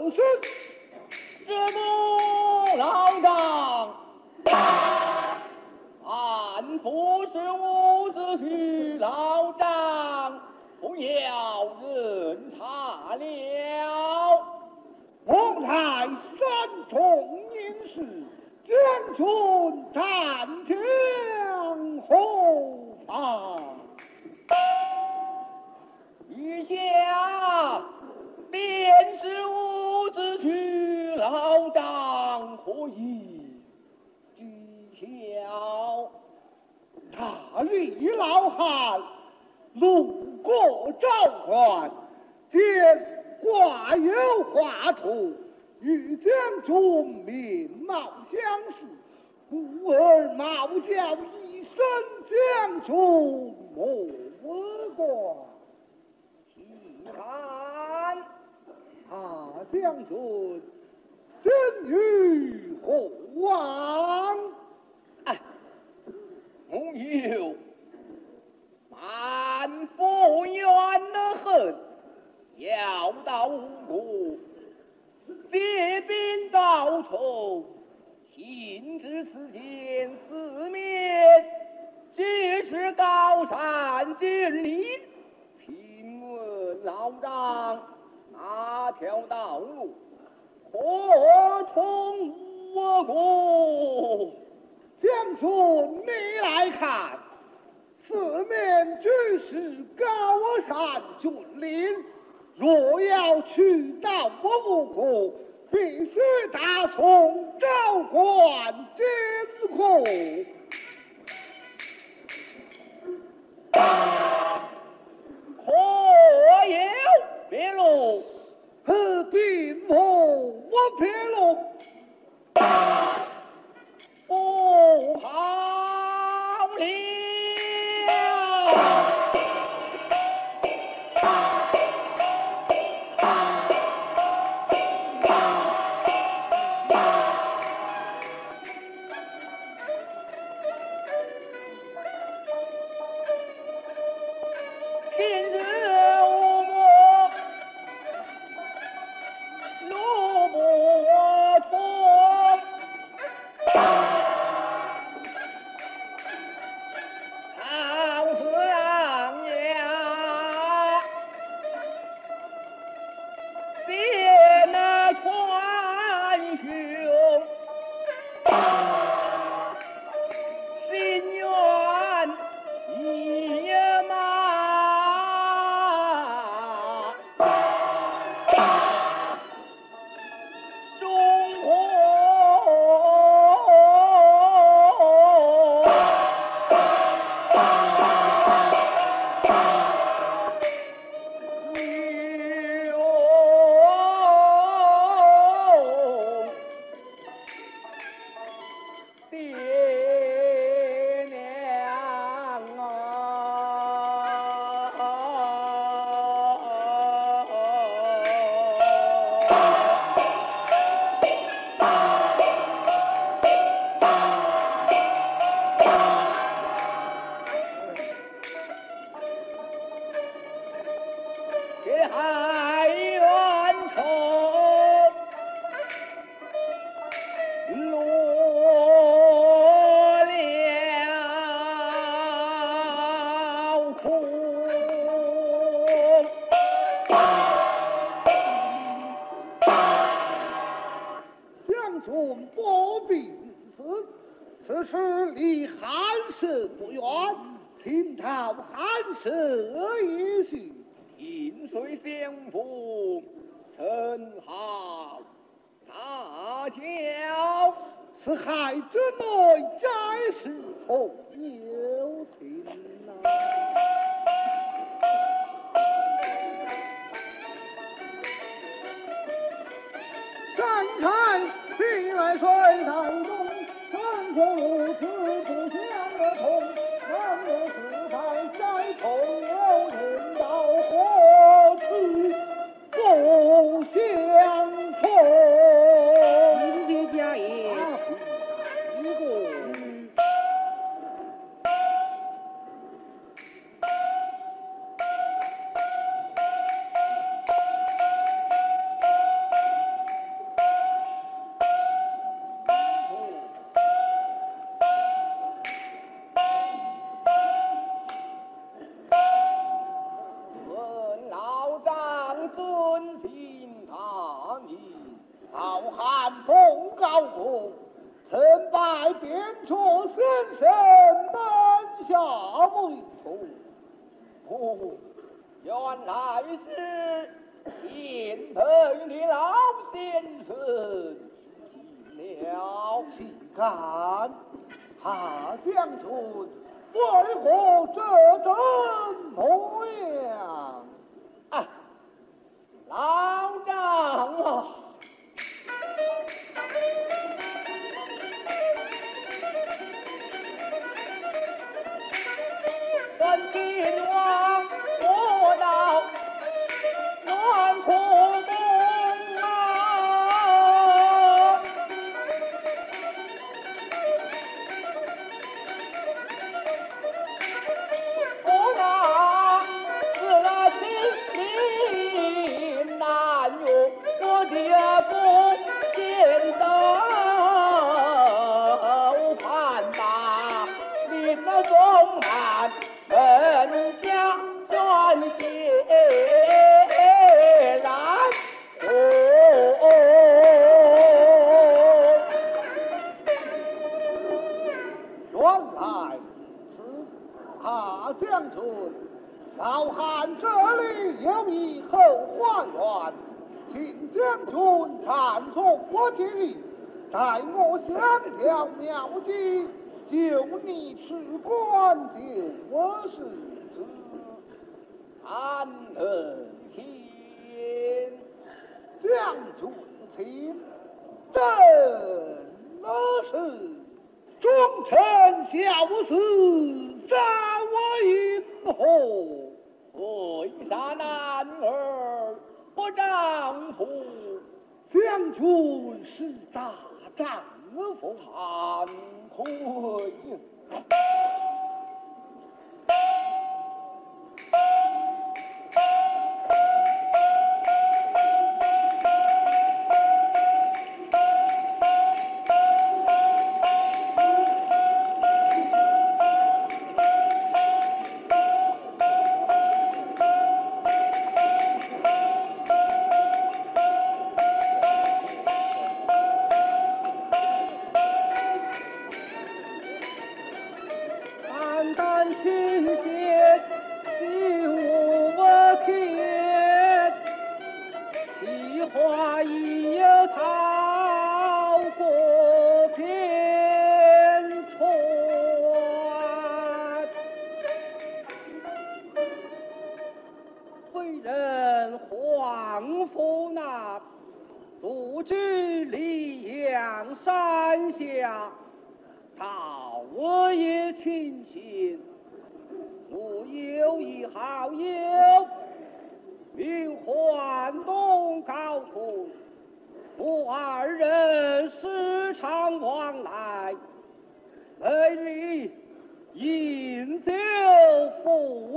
我自身，这不老丈，俺不是伍子胥，老丈不要人查了。我才三重因事，将军探将何妨？余下便是伍子胥，老丈可以知晓。李老汉路过赵官，见挂有画图，与将军面貌相似，故而冒叫一声将军莫挂。细看啊，将军真与何往？哎，木有满腹冤得很，要到吴国，借兵报仇，心知此间四面皆是高山峻岭，请问老丈哪条道路可通我国？将军，你来看，四面俱是高山峻岭，若要去到我吴国，必须打从赵关经过。可有别路？何必莫我别路？好将军不必如此，时离汉室不远，请讨汉室一叙。萍水相逢，曾好大叫。此海之内皆是风有情呐。在水当中，山中如此不相的同，南有四海皆同，为何这等模样？啊，老丈啊！本今官就是子。安能听？将军请，真是忠臣孝子，在我银河。为啥男儿不丈夫？将军是大丈夫，惭愧！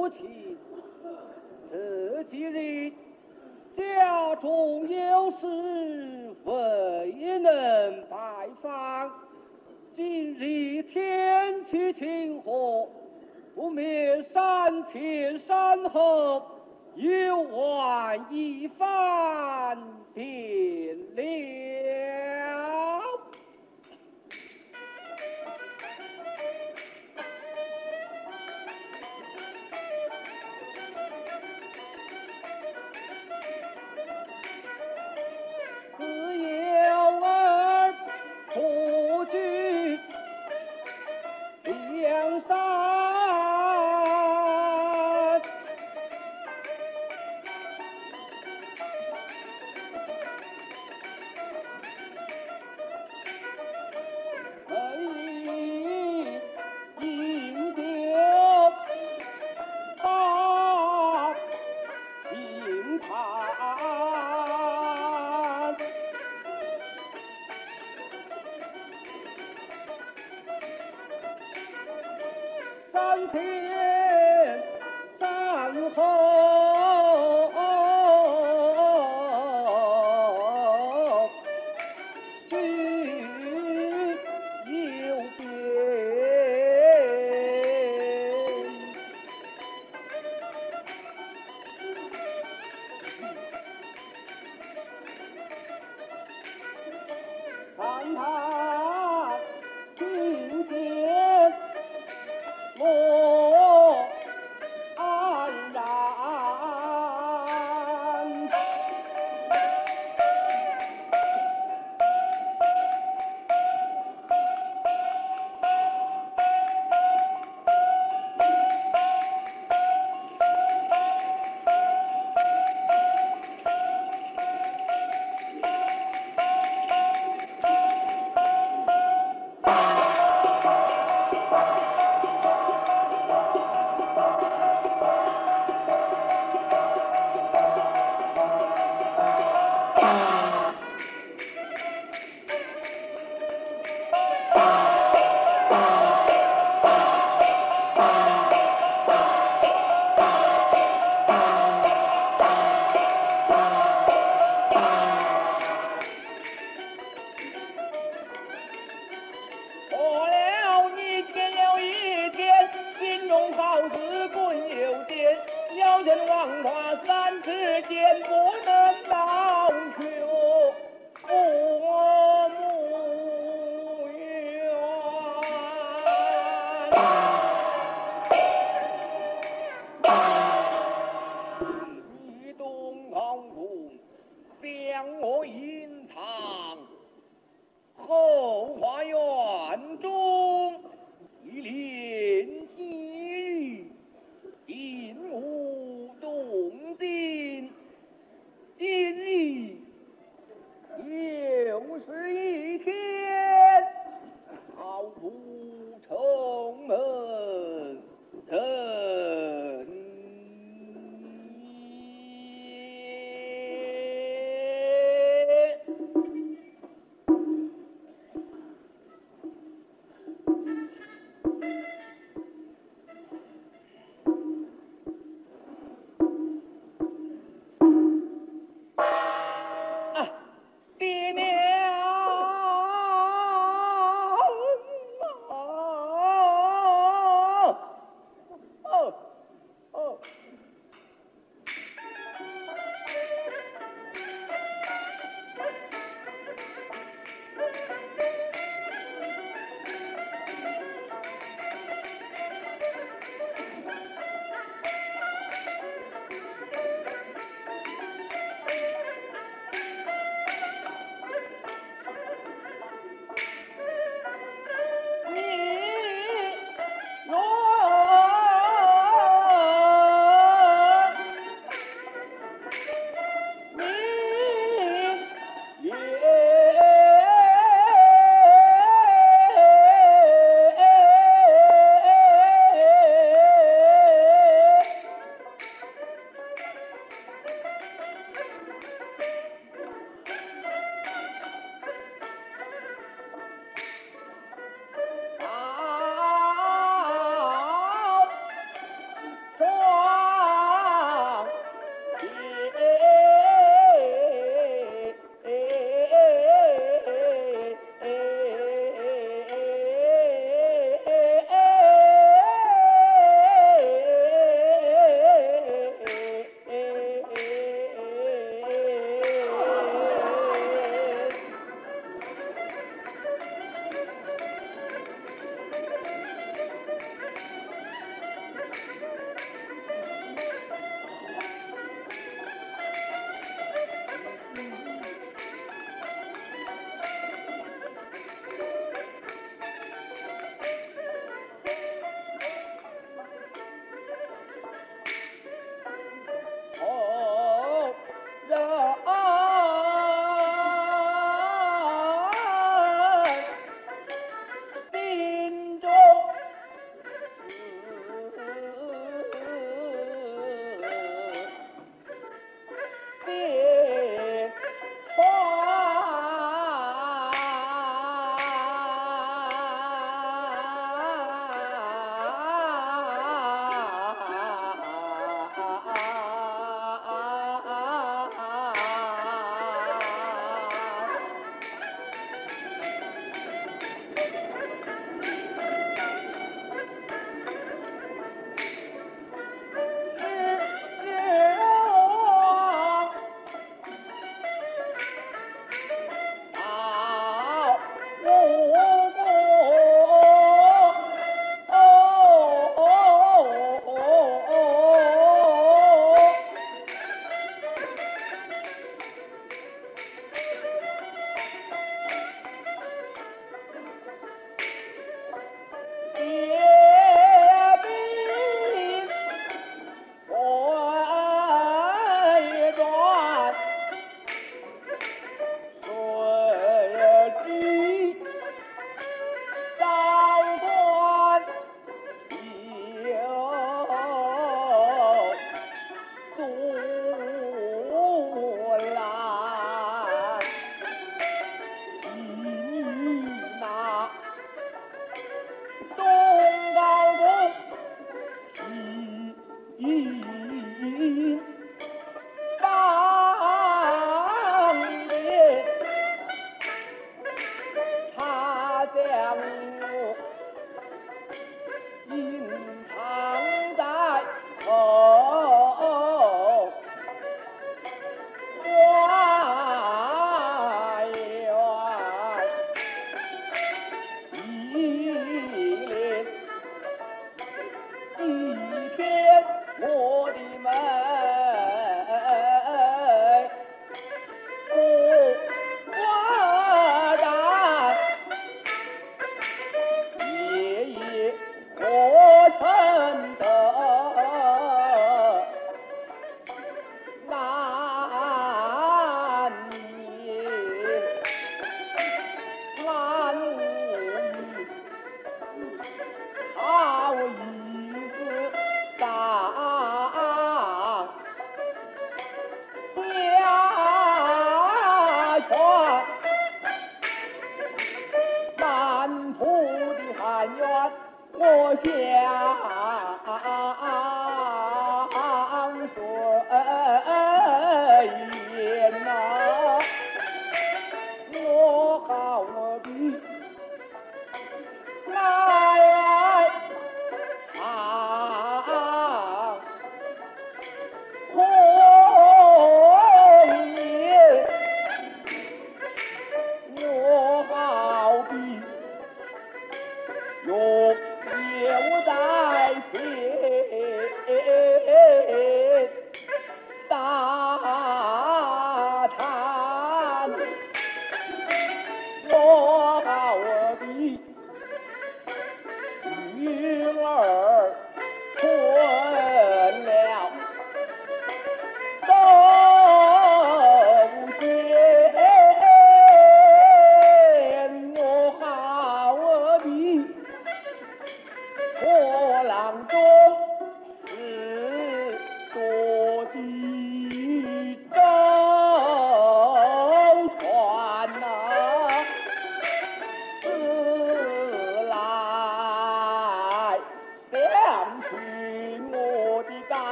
夫妻。这几日家中有事未能拜访。今日天气晴和，不免山前山后游玩一上天。more 四